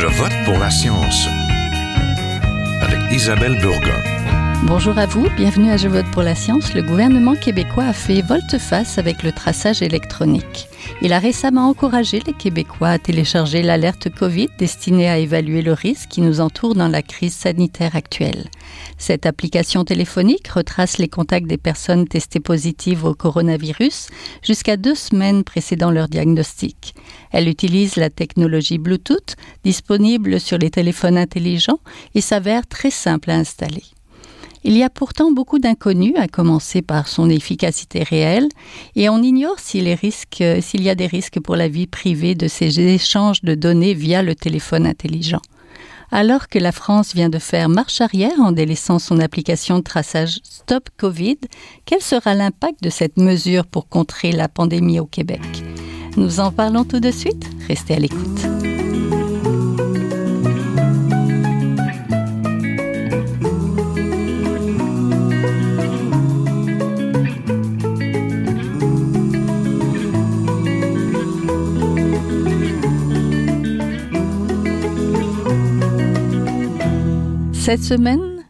Je vote pour la science avec Isabelle Burgon. Bonjour à vous, bienvenue à Je vote pour la science. Le gouvernement québécois a fait volte-face avec le traçage électronique. Il a récemment encouragé les Québécois à télécharger l'alerte Covid destinée à évaluer le risque qui nous entoure dans la crise sanitaire actuelle. Cette application téléphonique retrace les contacts des personnes testées positives au coronavirus jusqu'à deux semaines précédant leur diagnostic. Elle utilise la technologie Bluetooth disponible sur les téléphones intelligents et s'avère très simple à installer. Il y a pourtant beaucoup d'inconnus, à commencer par son efficacité réelle, et on ignore s'il y a des risques pour la vie privée de ces échanges de données via le téléphone intelligent. Alors que la France vient de faire marche arrière en délaissant son application de traçage Stop Covid, quel sera l'impact de cette mesure pour contrer la pandémie au Québec? Nous en parlons tout de suite. Restez à l'écoute. Cette semaine,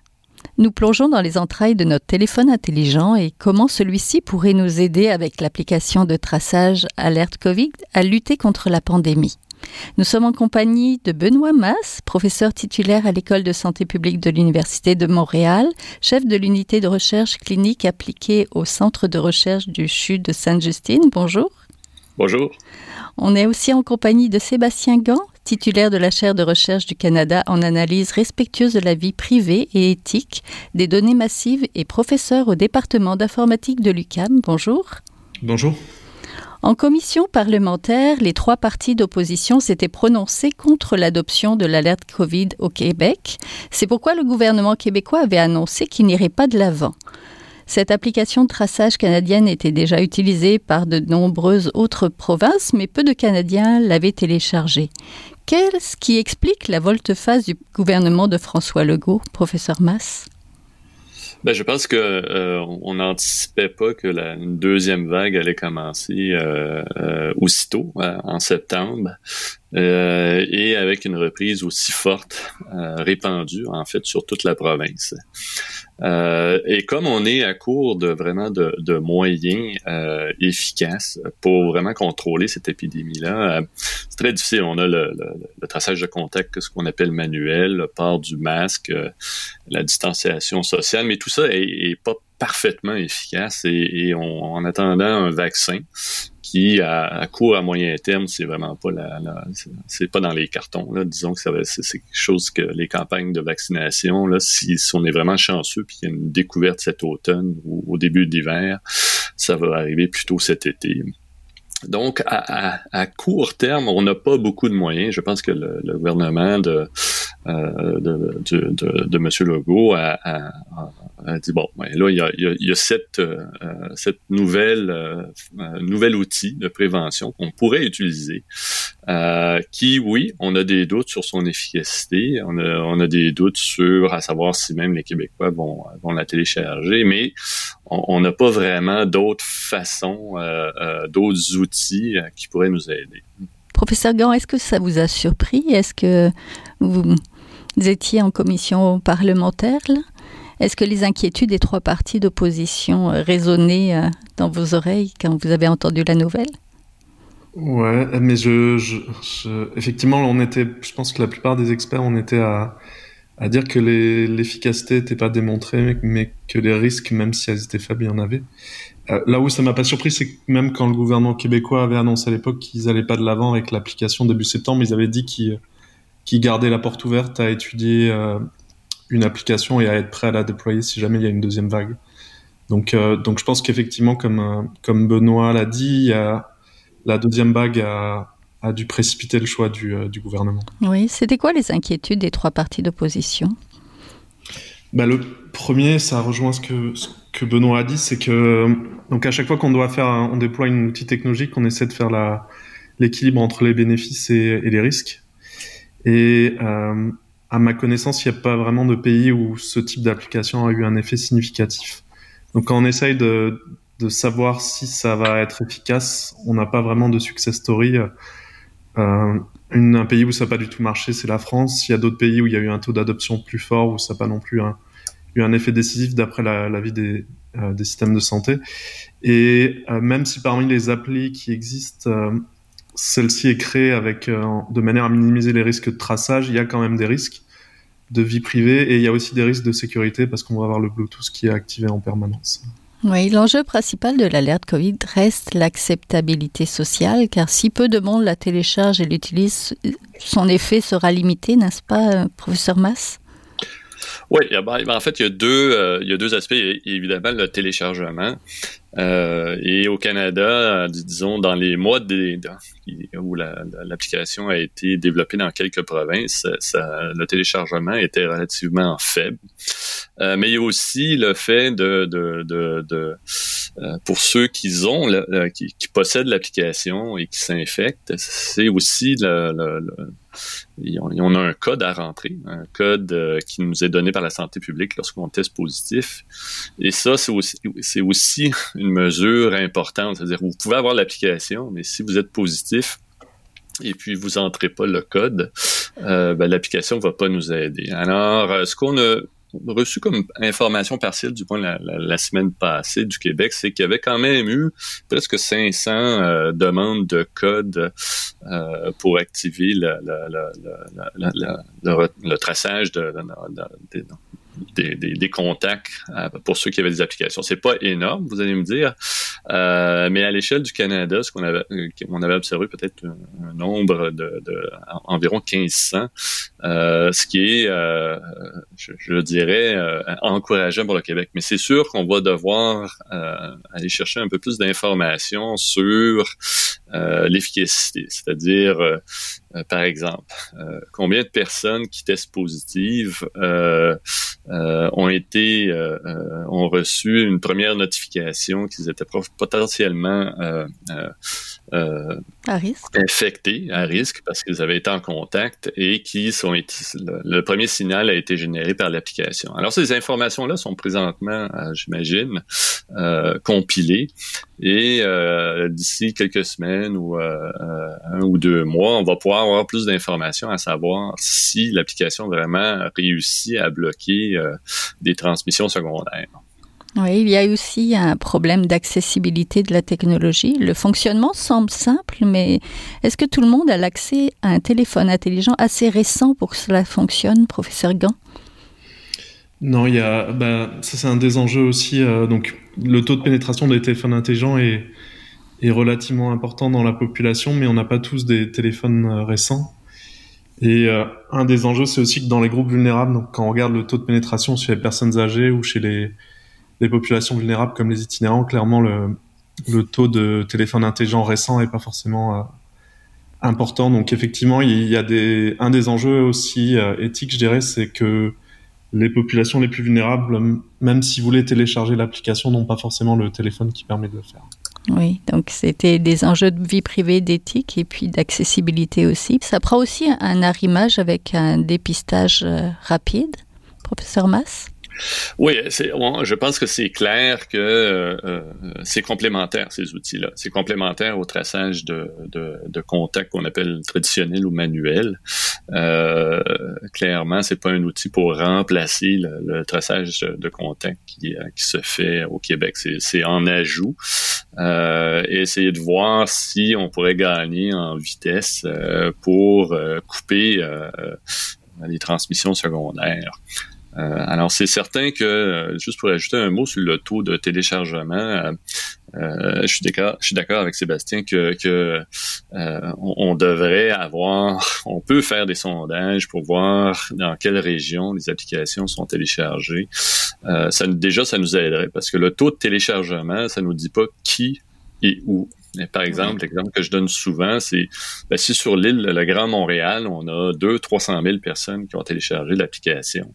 nous plongeons dans les entrailles de notre téléphone intelligent et comment celui-ci pourrait nous aider avec l'application de traçage Alerte Covid à lutter contre la pandémie. Nous sommes en compagnie de Benoît Mass, professeur titulaire à l'École de santé publique de l'Université de Montréal, chef de l'unité de recherche clinique appliquée au Centre de recherche du CHU de Sainte-Justine. Bonjour. Bonjour. On est aussi en compagnie de Sébastien Gant, titulaire de la chaire de recherche du Canada en analyse respectueuse de la vie privée et éthique des données massives et professeur au département d'informatique de l'UCAM. Bonjour. Bonjour. En commission parlementaire, les trois partis d'opposition s'étaient prononcés contre l'adoption de l'alerte COVID au Québec. C'est pourquoi le gouvernement québécois avait annoncé qu'il n'irait pas de l'avant. Cette application de traçage canadienne était déjà utilisée par de nombreuses autres provinces, mais peu de Canadiens l'avaient téléchargée. Qu'est-ce qui explique la volte-face du gouvernement de François Legault, professeur Mass? Ben, je pense que euh, on n'anticipait pas que la deuxième vague allait commencer euh, euh, aussitôt, en septembre. Euh, et avec une reprise aussi forte, euh, répandue en fait sur toute la province. Euh, et comme on est à court de vraiment de, de moyens efficaces pour vraiment contrôler cette épidémie-là, c'est très difficile. On a le, le, le traçage de contact, ce qu'on appelle manuel, le port du masque, la distanciation sociale, mais tout ça est, est pas parfaitement efficace et, et on, en attendant un vaccin qui à, court à moyen terme c'est vraiment pas la, c'est pas dans les cartons là. Disons que c'est quelque chose que les campagnes de vaccination là si, on est vraiment chanceux puis qu'il y a une découverte cet automne ou au début d'hiver ça va arriver plutôt cet été donc, à, à, court terme, on n'a pas beaucoup de moyens. Je pense que le, le gouvernement de, euh, de, de, de, de, M. Legault a, a, a, dit, bon, ben là, il y a, il y a cette, euh, cette nouvelle, euh, nouvel outil de prévention qu'on pourrait utiliser, euh, qui, oui, on a des doutes sur son efficacité, on a, on a des doutes sur à savoir si même les Québécois vont, vont la télécharger, mais on n'a pas vraiment d'autres façons, euh, euh, d'autres outils qui pourraient nous aider. Professeur Gant, est-ce que ça vous a surpris? Est-ce que vous étiez en commission parlementaire Est-ce que les inquiétudes des trois partis d'opposition résonnaient dans vos oreilles quand vous avez entendu la nouvelle? Ouais, mais je, je, je, effectivement, on était, je pense que la plupart des experts, on était à, à dire que l'efficacité n'était pas démontrée, mais que les risques, même si elles étaient faibles, il y en avait. Euh, là où ça m'a pas surpris, c'est que même quand le gouvernement québécois avait annoncé à l'époque qu'ils allaient pas de l'avant avec l'application début septembre, ils avaient dit qu'ils qu gardaient la porte ouverte à étudier euh, une application et à être prêt à la déployer si jamais il y a une deuxième vague. Donc, euh, donc je pense qu'effectivement, comme, euh, Benoît l'a dit, la deuxième vague a, dû précipiter le choix du, euh, du gouvernement. Oui, c'était quoi les inquiétudes des trois partis d'opposition? Bah, Le premier, ça rejoint ce que, ce que Benoît a dit, c'est que donc à chaque fois qu'on doit faire, un, on déploie une outil technologique, on essaie de faire l'équilibre entre les bénéfices et, et les risques. Et euh, à ma connaissance, il n'y a pas vraiment de pays où ce type d'application a eu un effet significatif. Donc quand on essaye de, de savoir si ça va être efficace, on n'a pas vraiment de success story un pays où ça n'a pas du tout marché, c'est la France. Il y a d'autres pays où il y a eu un taux d'adoption plus fort, où ça n'a pas non plus eu un effet décisif d'après la, vie des, des, systèmes de santé. Et même si parmi les applis qui existent, celle-ci est créée de manière à minimiser les risques de traçage, il y a quand même des risques de vie privée et il y a aussi des risques de sécurité parce qu'on va avoir le Bluetooth qui est activé en permanence. Oui, l'enjeu principal de l'alerte Covid reste l'acceptabilité sociale, car si peu de monde la télécharge et l'utilise, son effet sera limité, n'est-ce pas, professeur Mass? Oui, en fait, il y a deux, euh, il y a deux aspects. Évidemment, le téléchargement. Euh, et au Canada, disons, dans les mois de, où l'application a été développée dans quelques provinces, le téléchargement était relativement faible. Euh, mais il y a aussi le fait de, de, de, de pour ceux qui ont, qui, qui, possèdent l'application et qui s'infectent, c'est aussi le, le on a un code à rentrer, un code euh, qui nous est donné par la santé publique lorsqu'on teste positif. Et ça, c'est aussi, une mesure importante. C'est-à-dire, vous pouvez avoir l'application, mais si vous êtes positif, et puis vous entrez pas le code, euh, ben, l'application va pas nous aider. Alors, euh, ce qu'on a reçu comme information partielle du point la, la, semaine passée du Québec, c'est qu'il y avait quand même eu presque 500 euh, demandes de code euh, pour activer le, le, traçage de, des, des, contacts euh, pour ceux qui avaient des applications. C'est pas énorme, vous allez me dire, mais à l'échelle du Canada, ce qu'on avait, avait observé peut-être un, nombre de, de, environ 1500, euh, ce qui est, euh, je, je, dirais, encourageant pour le Québec. Mais c'est sûr qu'on va devoir aller chercher un peu plus d'informations sur l'efficacité, c'est-à-dire euh, par exemple, euh, combien de personnes qui testent positives euh, ont été ont reçu une première notification qu'ils étaient potentiellement à risque. infectés à risque parce qu'ils avaient été en contact et qui sont le, premier signal a été généré par l'application. Alors ces informations là sont présentement, j'imagine, compilées et d'ici quelques semaines ou un ou deux mois, on va pouvoir avoir plus d'informations à savoir si l'application vraiment réussit à bloquer euh, des transmissions secondaires. Il y a aussi un problème d'accessibilité de la technologie. Le fonctionnement semble simple, mais est-ce que tout le monde a l'accès à un téléphone intelligent assez récent pour que cela fonctionne, professeur Gant? Non, il y a, ben, ça c'est un des enjeux aussi. Euh, donc, le taux de pénétration des téléphones intelligents est, est relativement important dans la population, mais on n'a pas tous des téléphones euh, récents. Et euh, un des enjeux, c'est aussi que dans les groupes vulnérables, donc quand on regarde le taux de pénétration chez les personnes âgées ou chez les, les populations vulnérables comme les itinérants, clairement le, le taux de téléphone intelligent récent est pas forcément euh, important. Donc effectivement, il y a des un des enjeux aussi éthiques, je dirais, c'est que les populations les plus vulnérables, même si vous voulez télécharger l'application, n'ont pas forcément le téléphone qui permet de le faire. Oui, donc c'était des enjeux de vie privée, d'éthique et puis d'accessibilité aussi. Ça prend aussi un arrimage avec un dépistage euh, rapide, professeur Mass oui, je pense que c'est clair que euh, euh, c'est complémentaire, ces outils-là. C'est complémentaire au traçage de, de, de contacts qu'on appelle traditionnel ou manuel. Euh, clairement, c'est pas un outil pour remplacer le, traçage de contacts qui, euh, qui, se fait au Québec. C'est en ajout. Euh, essayer de voir si on pourrait gagner en vitesse pour couper les transmissions secondaires. Euh, alors c'est certain que, euh, juste pour ajouter un mot sur le taux de téléchargement, euh, je suis d'accord, je suis d'accord avec Sébastien que, que on, devrait avoir, on peut faire des sondages pour voir dans quelle région les applications sont téléchargées. ça déjà ça nous aiderait parce que le taux de téléchargement, ça nous dit pas qui et où. Par exemple, l'exemple que je donne souvent, c'est ben, si sur l'île, le Grand Montréal, on a 200-300 000 personnes qui ont téléchargé l'application.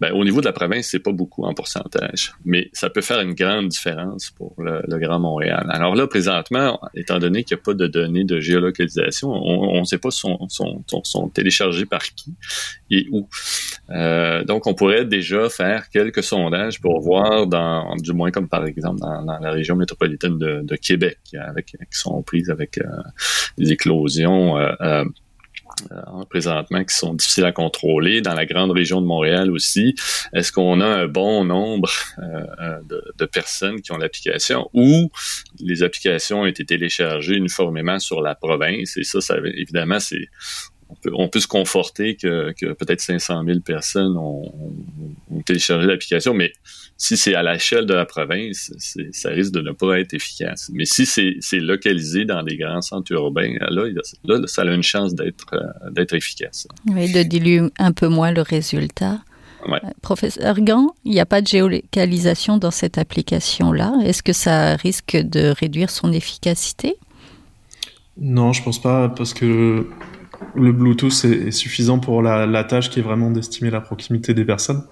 Ben, au niveau de la province, c'est pas beaucoup en pourcentage, mais ça peut faire une grande différence pour le, Grand Montréal. Alors là, présentement, étant donné qu'il n'y a pas de données de géolocalisation, on ne sait pas sont, sont, sont, téléchargés par qui et où. Euh, donc, on pourrait déjà faire quelques sondages pour voir, dans, du moins comme par exemple dans, la région métropolitaine de, Québec, avec, qui sont prises avec euh, les éclosions. Euh, euh, présentement qui sont difficiles à contrôler. Dans la grande région de Montréal aussi, est-ce qu'on a un bon nombre euh, euh, de, personnes qui ont l'application ou les applications ont été téléchargées uniformément sur la province? Et ça, ça évidemment, c'est on peut, se conforter que, peut-être 500 000 personnes ont, téléchargé l'application, mais si c'est à l'échelle de la province, ça risque de ne pas être efficace. Mais si c'est localisé dans des grands centres urbains, là, là ça a une chance d'être euh, d'être efficace. Oui, de diluer un peu moins le résultat. Euh, professeur Gant, il n'y a pas de géolocalisation dans cette application-là. Est-ce que ça risque de réduire son efficacité? Non, je pense pas, parce que le Bluetooth est, suffisant pour la, tâche qui est vraiment d'estimer la proximité des personnes.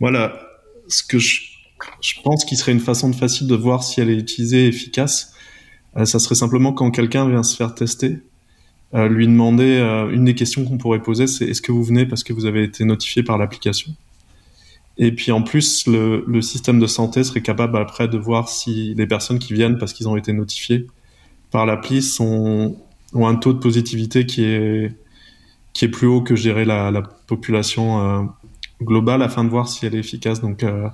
Voilà, ce que je, pense qu'il serait une façon de facile de voir si elle est utilisée efficace, euh, ça serait simplement quand quelqu'un vient se faire tester, euh, lui demander euh, une des questions qu'on pourrait poser, c'est est-ce que vous venez parce que vous avez été notifié par l'application? Et puis en plus, le, le, système de santé serait capable après de voir si les personnes qui viennent parce qu'ils ont été notifiés par l'appli sont ont un taux de positivité qui est, qui est plus haut que, je dirais, la, la population euh, globale afin de voir si elle est efficace. Donc, euh,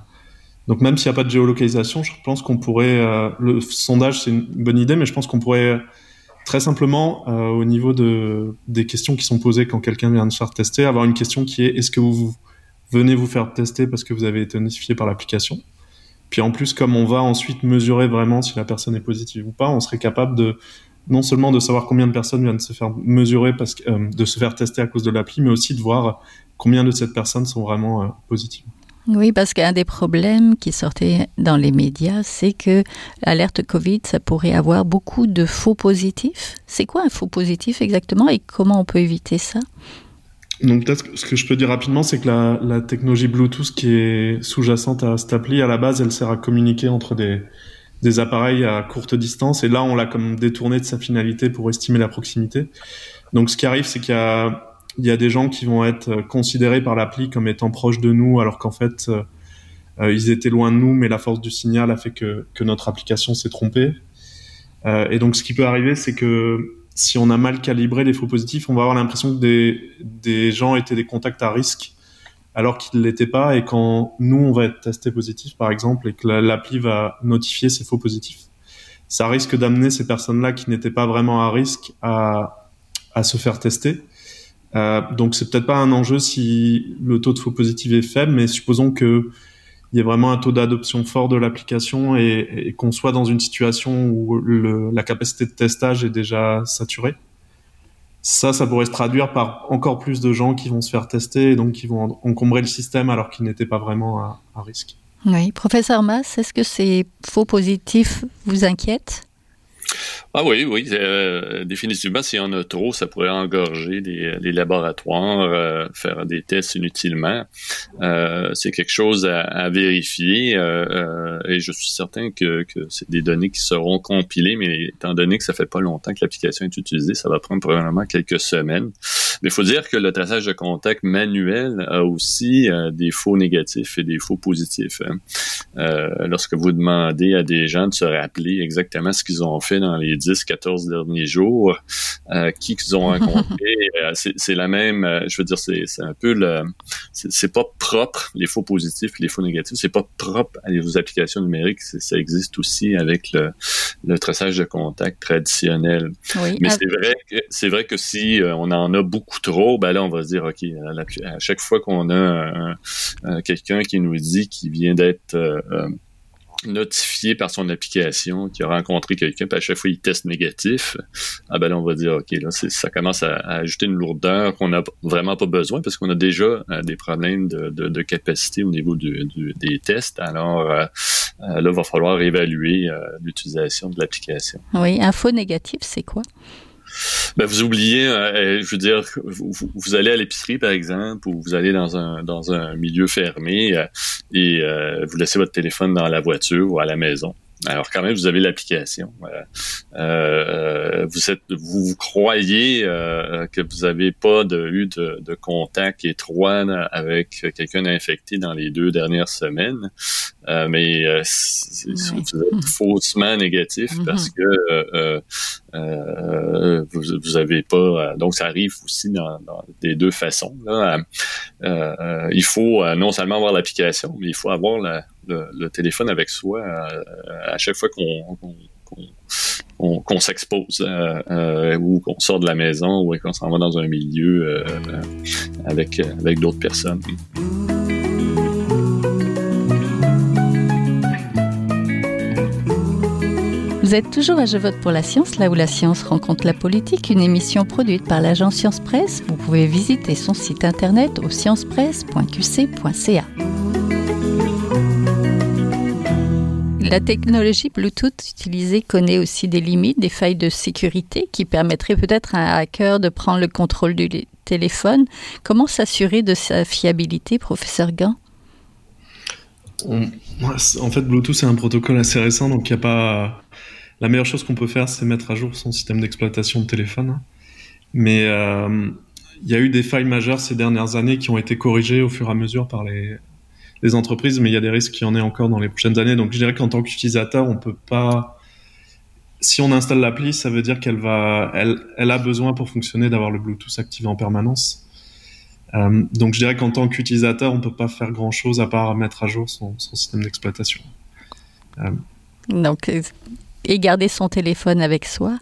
donc même s'il n'y a pas de géolocalisation, je pense qu'on pourrait, euh, le sondage c'est une bonne idée, mais je pense qu'on pourrait très simplement, au niveau de, des questions qui sont posées quand quelqu'un vient de se faire tester, avoir une question qui est est-ce que vous venez vous faire tester parce que vous avez été notifié par l'application? Puis en plus, comme on va ensuite mesurer vraiment si la personne est positive ou pas, on serait capable de non seulement de savoir combien de personnes viennent se faire mesurer parce que, euh, de se faire tester à cause de l'appli, mais aussi de voir combien de ces personnes sont vraiment euh, positives. Oui, parce qu'un des problèmes qui sortait dans les médias, c'est que l'alerte Covid, ça pourrait avoir beaucoup de faux positifs. C'est quoi un faux positif exactement et comment on peut éviter ça? Donc peut-être ce que je peux dire rapidement, c'est que la, la, technologie Bluetooth qui est sous-jacente à cette appli, à la base, elle sert à communiquer entre des, des appareils à courte distance. Et là, on l'a comme détourné de sa finalité pour estimer la proximité. Donc, ce qui arrive, c'est qu'il y a, des gens qui vont être considérés par l'appli comme étant proches de nous, alors qu'en fait, euh, euh, ils étaient loin de nous, mais la force du signal a fait que, notre application s'est trompée. Euh, et donc, ce qui peut arriver, c'est que si on a mal calibré les faux positifs, on va avoir l'impression que des gens étaient des contacts à risque alors qu'il ne l'était pas. Et quand nous, on va être testé positif, par exemple, et que l'appli va notifier ces faux positifs, ça risque d'amener ces personnes-là qui n'étaient pas vraiment à risque à, à se faire tester. Euh, donc c'est peut-être pas un enjeu si le taux de faux positifs est faible, mais supposons que il y ait vraiment un taux d'adoption fort de l'application et, qu'on soit dans une situation où la capacité de testage est déjà saturée ça, ça pourrait se traduire par encore plus de gens qui vont se faire tester et donc qui vont encombrer le système alors qu'ils n'étaient pas vraiment à, risque. Oui, professeur Mass, est-ce que ces faux positifs vous inquiètent? Ah oui, oui, euh, définitivement, s'il y en a trop, ça pourrait engorger les, laboratoires, euh, faire des tests inutilement. Euh, c'est quelque chose à, vérifier et je suis certain que, c'est des données qui seront compilées, mais étant donné que ça fait pas longtemps que l'application est utilisée, ça va prendre probablement quelques semaines. Mais il faut dire que le traçage de contact manuel a aussi des faux négatifs et des faux positifs. Hein. lorsque vous demandez à des gens de se rappeler exactement ce qu'ils ont fait dans les 10, 14 derniers jours, euh, qui qu'ils ont rencontré. Euh, c'est la même, euh, je veux dire, c'est un peu le, c'est pas propre, les faux positifs les faux négatifs, c'est pas propre à vos applications numériques, ça existe aussi avec le, le traçage de contact traditionnel. Mais c'est vrai que c'est vrai que si on en a beaucoup trop, ben là on va se dire ok, à, chaque fois qu'on a quelqu'un qui nous dit qu'il vient d'être notifié par son application qu'il a rencontré quelqu'un, puis à chaque fois il teste négatif, ah ben là on va dire ok là ça commence à, ajouter une lourdeur qu'on n'a vraiment pas besoin parce qu'on a déjà euh, des problèmes de, de, capacité au niveau du, des tests. Alors euh, euh, là il va falloir évaluer l'utilisation de l'application. Oui, un faux négatif c'est quoi? Ben, vous oubliez, euh, je veux dire, vous, allez à l'épicerie par exemple, ou vous allez dans un dans un milieu fermé euh, et euh, vous laissez votre téléphone dans la voiture ou à la maison. Alors quand même, vous avez l'application. Euh, vous êtes, vous, croyez que vous n'avez pas de, eu de, de, contact étroit avec quelqu'un infecté dans les deux dernières semaines, mais vous êtes faussement négatif mm-hmm. parce que euh, vous, vous avez pas. Euh, donc, ça arrive aussi dans, dans des deux façons. Là. Euh, il faut non seulement avoir l'application, mais il faut avoir le, téléphone avec soi à chaque fois qu'on qu'on s'expose ou qu'on sort de la maison ou qu'on s'en va dans un milieu avec avec d'autres personnes. Vous êtes toujours à Je vote pour la science, là où la science rencontre la politique, une émission produite par l'agence Science Presse. Vous pouvez visiter son site internet au sciencepresse.qc.ca. La technologie Bluetooth utilisée connaît aussi des limites, des failles de sécurité qui permettraient peut-être à un hacker de prendre le contrôle du téléphone. Comment s'assurer de sa fiabilité, professeur Gant? En fait, Bluetooth, c'est un protocole assez récent, donc il a pas la meilleure chose qu'on peut faire, c'est mettre à jour son système d'exploitation de téléphone. Mais euh, il y a eu des failles majeures ces dernières années qui ont été corrigées au fur et à mesure par les, entreprises, mais il y a des risques qu'il y en ait encore dans les prochaines années. Donc je dirais qu'en tant qu'utilisateur, on peut pas. Si on installe l'appli, ça veut dire qu'elle va, elle, elle a besoin pour fonctionner d'avoir le Bluetooth activé en permanence. Euh, donc je dirais qu'en tant qu'utilisateur, on peut pas faire grand chose à part mettre à jour son, système d'exploitation. Euh, donc et garder son téléphone avec soi.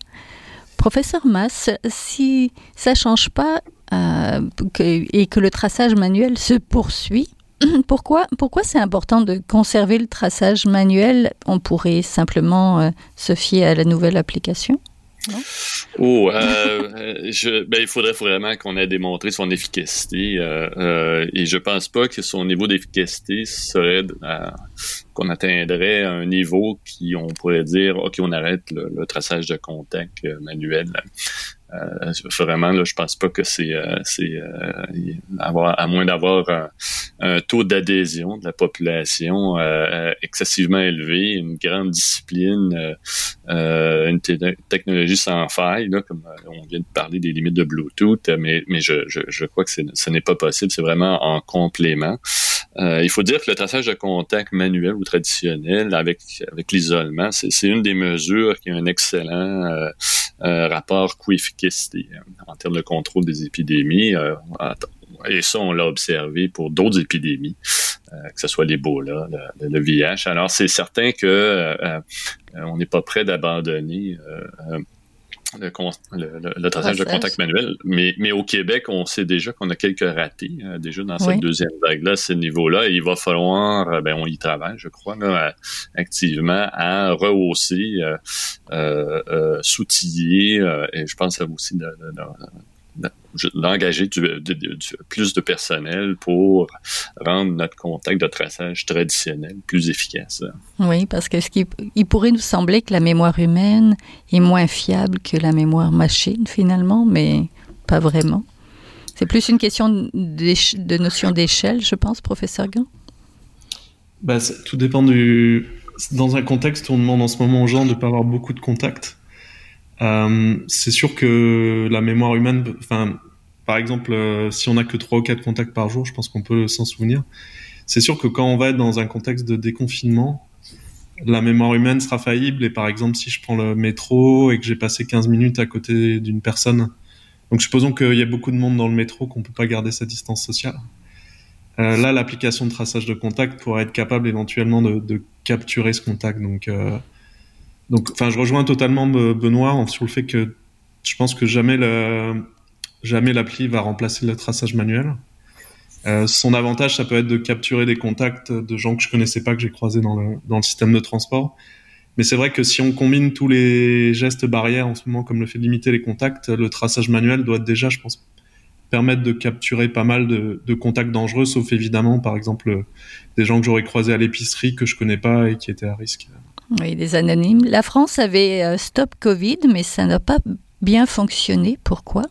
Professeur Mass, si ça change pas euh, et que le traçage manuel se poursuit, pourquoi, pourquoi c'est important de conserver le traçage manuel? On pourrait simplement euh, se fier à la nouvelle application? Oh, euh, je, ben, il faudrait vraiment qu'on ait démontré son efficacité euh, euh, et je pense pas que son niveau d'efficacité serait qu'on atteindrait un niveau qui on pourrait dire ok on arrête le, traçage de contact manuel. Euh, vraiment, là, je pense pas que c'est, euh, euh, avoir, à moins d'avoir un, taux d'adhésion de la population excessivement élevé, une grande discipline, une technologie sans faille, là, comme on vient de parler des limites de Bluetooth, mais, mais je, je, je crois que ce n'est pas possible, c'est vraiment en complément. Euh, il faut dire que le traçage de contact manuel ou traditionnel avec, avec l'isolement, c'est une des mesures qui a un excellent euh, euh, rapport coût-efficacité en termes de contrôle des épidémies. et ça, on l'a observé pour d'autres épidémies, que ce soit l'Ebola, le, le, VIH. Alors, c'est certain que on n'est pas prêt d'abandonner le, traçage de contact manuel. Mais, mais au Québec, on sait déjà qu'on a quelques ratés euh, déjà dans cette deuxième vague-là, ce niveau-là. il va falloir, euh, ben on y travaille, je crois, là, activement à rehausser, euh, euh, s'outiller, et je pense aussi de, de, d'engager plus de personnel pour rendre notre contact de traçage traditionnel plus efficace. Oui, parce que ce qui, il pourrait nous sembler que la mémoire humaine est moins fiable que la mémoire machine finalement, mais pas vraiment. C'est plus une question de notion d'échelle, je pense, professeur Gant. Bah, tout dépend du. Dans un contexte où on demande en ce moment aux gens de ne pas avoir beaucoup de contacts, euh, c'est sûr que la mémoire humaine, enfin, par exemple, euh, si on a que trois ou quatre contacts par jour, je pense qu'on peut s'en souvenir. C'est sûr que quand on va être dans un contexte de déconfinement, la mémoire humaine sera faillible. Et par exemple, si je prends le métro et que j'ai passé 15 minutes à côté d'une personne, donc supposons qu'il y a beaucoup de monde dans le métro, qu'on peut pas garder sa distance sociale. Euh, là, l'application de traçage de contact pourrait être capable éventuellement de, de capturer ce contact. Donc, donc, enfin, je rejoins totalement Benoît sur le fait que je pense que jamais le, jamais l'appli va remplacer le traçage manuel. Euh, son avantage, ça peut être de capturer des contacts de gens que je connaissais pas, que j'ai croisés dans le, système de transport. Mais c'est vrai que si on combine tous les gestes barrières en ce moment, comme le fait de limiter les contacts, le traçage manuel doit déjà, je pense, permettre de capturer pas mal de, de contacts dangereux, sauf évidemment, par exemple, des gens que j'aurais croisés à l'épicerie que je connais pas et qui étaient à risque. Oui, des anonymes. La France avait euh, Stop Covid, mais ça n'a pas bien fonctionné. Pourquoi?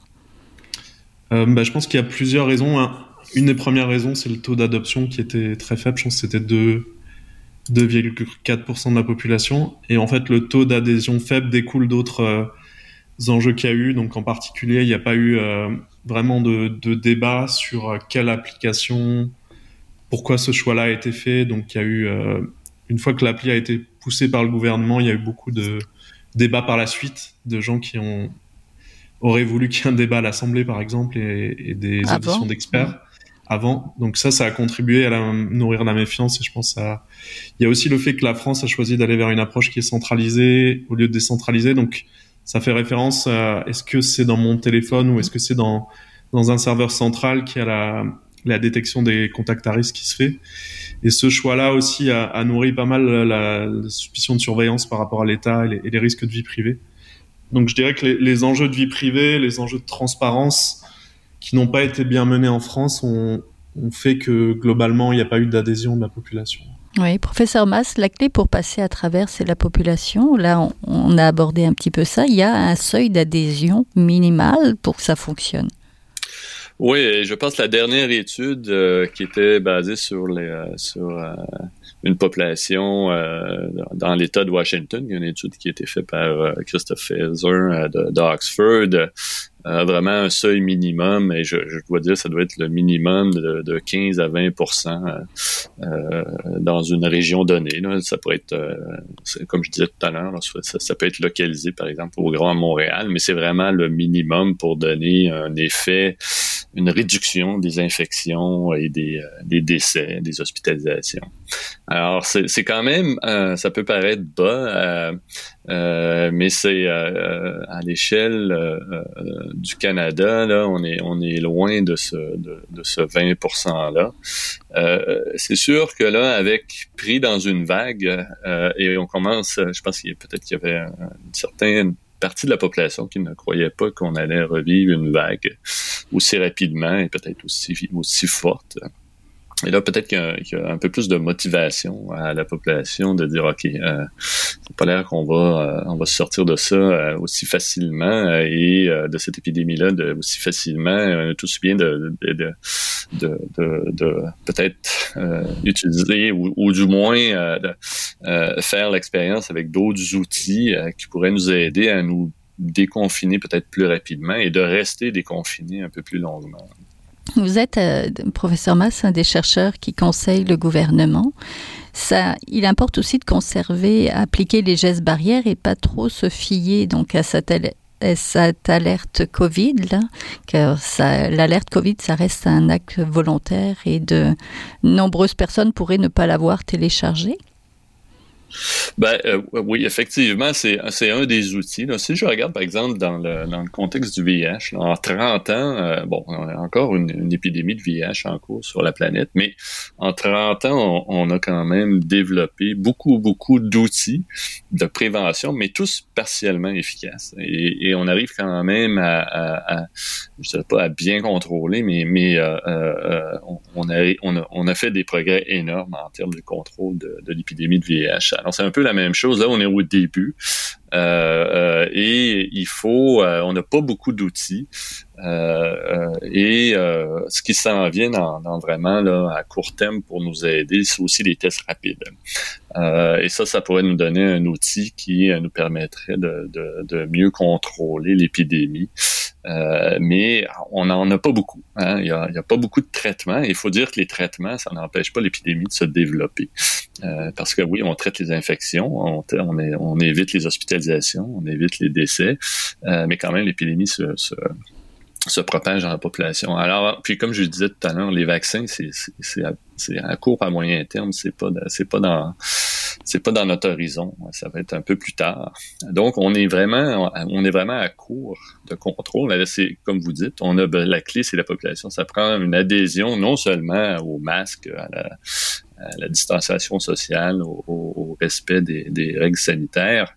Euh, bah, Je pense qu'il y a plusieurs raisons. Une des premières raisons, c'est le taux d'adoption qui était très faible. Je pense que c'était 2,4% de la population. Et en fait, le taux d'adhésion faible découle d'autres euh, enjeux qu'il y a eu. Donc en particulier, il n'y a pas eu vraiment de, de, débat sur quelle application, pourquoi ce choix-là a été fait. Donc il y a eu, une fois que l'appli a été poussée par le gouvernement, il y a eu beaucoup de débats par la suite de gens qui ont auraient voulu qu'il y ait un débat à l'Assemblée, par exemple, et, des ah auditions d'experts avant. Donc ça, ça a contribué à la, nourrir la méfiance. Et je pense à... il y a aussi le fait que la France a choisi d'aller vers une approche qui est centralisée au lieu de décentralisée. Donc ça fait référence à est-ce que c'est dans mon téléphone ou est-ce que c'est dans dans un serveur central qui a la, la détection des contacts à risque qui se fait. Et ce choix-là aussi a, nourri pas mal la, suspicion de surveillance par rapport à l'État et, les risques de vie privée. Donc je dirais que les, enjeux de vie privée, les enjeux de transparence qui n'ont pas été bien menés en France ont, ont fait que globalement il n'y a pas eu d'adhésion de la population. Oui, professeur Mass, la clé pour passer à travers, c'est la population. Là, on, on, a abordé un petit peu ça. Il y a un seuil d'adhésion minimal pour que ça fonctionne. Oui, je pense que la dernière étude euh, qui était basée sur les euh, sur euh, une population euh, dans l'État de Washington, il y a une étude qui a été faite par Christophe Faeser d'Oxford, euh, vraiment un seuil minimum, et je, je, dois dire ça doit être le minimum de, de 15 à 20% euh, euh, dans une région donnée. Là. Ça pourrait être, euh, comme je disais tout à l'heure, ça, ça, peut être localisé par exemple au Grand Montréal, mais c'est vraiment le minimum pour donner un effet, une réduction des infections et des, des décès, des hospitalisations. Alors c'est quand même, ça peut paraître bas. Euh, mais c'est euh, à l'échelle euh, du Canada, là, on est on est loin de ce de, de ce 20% là. c'est sûr que là, avec pris dans une vague et on commence, je pense qu'il peut-être qu'il y avait une certaine partie de la population qui ne croyait pas qu'on allait revivre une vague aussi rapidement et peut-être aussi aussi forte. Et là, peut-être qu'il y, a un peu plus de motivation à la population de dire, OK, euh, pas l'air qu'on va, euh, on va sortir de ça euh, aussi facilement euh, et de cette épidémie-là aussi facilement, tout aussi bien de, de, de, de, de peut-être utiliser ou, ou, du moins de, faire l'expérience avec d'autres outils qui pourraient nous aider à nous déconfiner peut-être plus rapidement et de rester déconfinés un peu plus longuement. Vous êtes, euh, professeur Mass, un des chercheurs qui conseille le gouvernement. Ça, il importe aussi de conserver, appliquer les gestes barrières et pas trop se fier donc à cette, alerte Covid, là, car l'alerte Covid, ça reste un acte volontaire et de nombreuses personnes pourraient ne pas l'avoir téléchargé. Ben euh, oui, effectivement, c'est un des outils. Là. Si je regarde, par exemple, dans le, dans le contexte du VIH, là, en 30 ans, euh, bon, on a encore une, une, épidémie de VIH en cours sur la planète, mais en 30 ans, on, on a quand même développé beaucoup, beaucoup d'outils de prévention, mais tous partiellement efficaces. Et, et on arrive quand même à, à, à, je sais pas, à bien contrôler, mais, mais euh, euh on, a, on, a, on a fait des progrès énormes en termes de contrôle de, de l'épidémie de VIH. Alors, c'est un peu la même chose. Là, on est au début. Euh, euh, et il faut, euh, on n'a pas beaucoup d'outils. Et ce qui s'en vient dans, dans, vraiment là, à court terme pour nous aider, c'est aussi les tests rapides. et ça, ça pourrait nous donner un outil qui nous permettrait de, de, de mieux contrôler l'épidémie. Euh, mais on n'en a pas beaucoup. Hein. Il n'y a, a, pas beaucoup de traitements. Il faut dire que les traitements, ça n'empêche pas l'épidémie de se développer. Euh, parce que oui, on traite les infections, on, on, on évite les hospitalisations, on évite les décès, euh, mais quand même l'épidémie se, se, se, propage dans la population. Alors, puis comme je disais tout à l'heure, les vaccins, c'est à, à court à moyen terme, c'est pas c'est pas dans c'est pas dans notre horizon, ça va être un peu plus tard. Donc on est vraiment on est vraiment à court de contrôle. C'est comme vous dites, on a la clé c'est la population. Ça prend une adhésion non seulement au masque, à la, à la distanciation sociale, au, au respect des, règles sanitaires,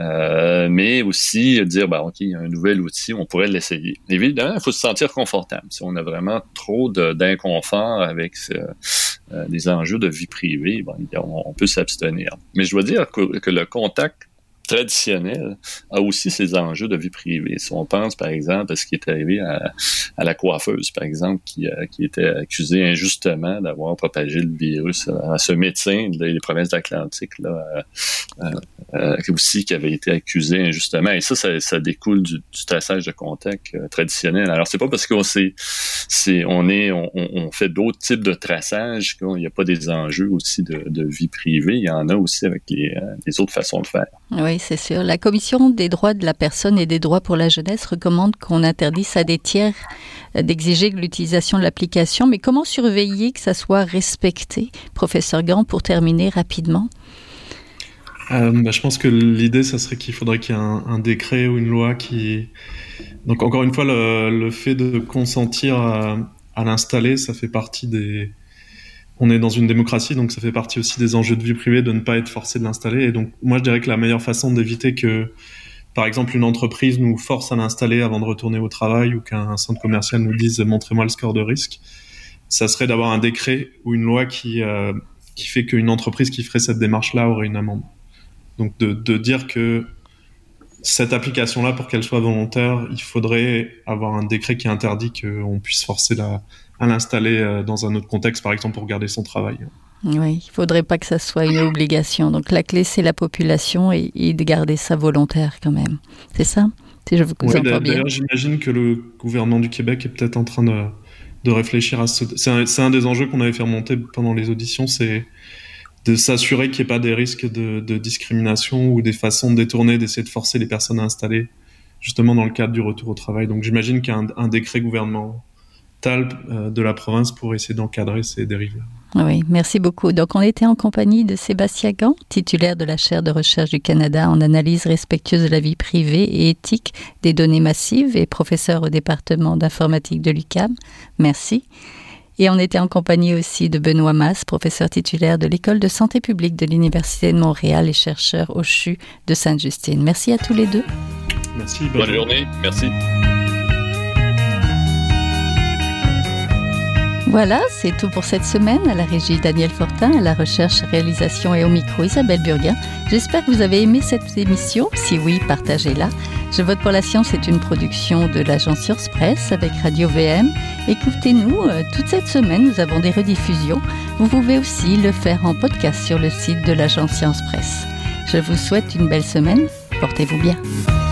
euh, mais aussi dire, bah, OK, il y a un nouvel outil, on pourrait l'essayer. Évidemment, il faut se sentir confortable. Si on a vraiment trop d'inconfort avec euh, des enjeux de vie privée, bon, on, on peut s'abstenir. Mais je dois dire que le contact traditionnel a aussi ses enjeux de vie privée. Si on pense, par exemple, à ce qui est arrivé à, la coiffeuse, par exemple, qui, qui était accusée injustement d'avoir propagé le virus à ce médecin des provinces d'Atlantique, là, aussi, qui avait été accusé injustement. Et ça, ça, découle du, traçage de contact traditionnel. Alors, c'est pas parce qu'on c'est, on est, on, fait d'autres types de traçage qu'il n'y a pas des enjeux aussi de, vie privée. Il y en a aussi avec les, autres façons de faire. C'est sûr. La Commission des droits de la personne et des droits pour la jeunesse recommande qu'on interdise à des tiers d'exiger l'utilisation de l'application. Mais comment surveiller que ça soit respecté? Professeur Gant, pour terminer rapidement. Euh, bah, je pense que l'idée, ça serait qu'il faudrait qu'il y ait un, décret ou une loi qui. Donc, encore une fois, le, fait de consentir à, à l'installer, ça fait partie des. On est dans une démocratie, donc ça fait partie aussi des enjeux de vie privée de ne pas être forcé de l'installer. Et donc, moi, je dirais que la meilleure façon d'éviter que, par exemple, une entreprise nous force à l'installer avant de retourner au travail ou qu'un centre commercial nous dise montrez-moi le score de risque, ça serait d'avoir un décret ou une loi qui, euh, qui fait qu'une entreprise qui ferait cette démarche-là aurait une amende. Donc de, de dire que cette application-là, pour qu'elle soit volontaire, il faudrait avoir un décret qui interdit qu'on puisse forcer la, à l'installer euh, dans un autre contexte, par exemple pour garder son travail. Oui, il faudrait pas que ça soit une obligation. Donc la clé, c'est la population et, de garder ça volontaire quand même. C'est ça? Si je vous oui, D'ailleurs, j'imagine que le gouvernement du Québec est peut-être en train de, de réfléchir à ce... C'est un, un, des enjeux qu'on avait fait remonter pendant les auditions, c'est de s'assurer qu'il n'y ait pas des risques de, de, discrimination ou des façons détournées d'essayer de forcer les personnes à installer, justement dans le cadre du retour au travail. Donc j'imagine qu'il y a un, un décret gouvernemental euh, de la province pour essayer d'encadrer ces dérives-là. Oui, merci beaucoup. Donc, on était en compagnie de Sébastien Gant, titulaire de la chaire de recherche du Canada en analyse respectueuse de la vie privée et éthique des données massives et professeur au département d'informatique de l'UCAM. Merci. Et on était en compagnie aussi de Benoît Mass, professeur titulaire de l'École de santé publique de l'Université de Montréal et chercheur au CHU de Sainte-Justine. Merci à tous les deux. Merci. bonne journée. Merci. Voilà, c'est tout pour cette semaine. À la régie Daniel Fortin, à la recherche, réalisation et au micro Isabelle Burguin. J'espère que vous avez aimé cette émission. Si oui, partagez-la. Je vote pour la science est une production de l'agence Science Presse avec Radio VM. Écoutez-nous euh, toute cette semaine, nous avons des rediffusions. Vous pouvez aussi le faire en podcast sur le site de l'agence Science Presse. Je vous souhaite une belle semaine. Portez-vous bien.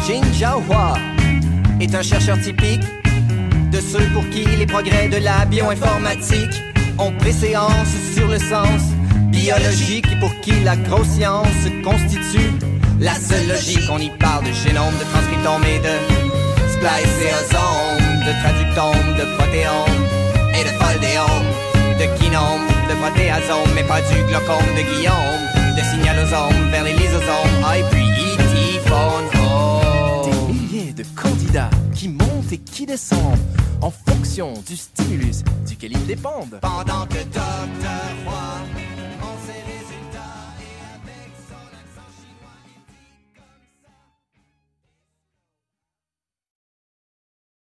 Jin est un chercheur typique de ceux pour qui les progrès de la bioinformatique ont préséance sur le sens biologique et pour qui la grosse science constitue la seule logique. On y parle de génome, de transcriptome et de spliceosome, de traductome, de protéome et de foldéome, de kinome, de protéasome, mais pas du glaucome de Guillaume, de signalosome vers les lysosomes, ah, puis de candidats qui montent et qui descendent en fonction du stimulus duquel ils dépendent. Pendant que Docteur Roy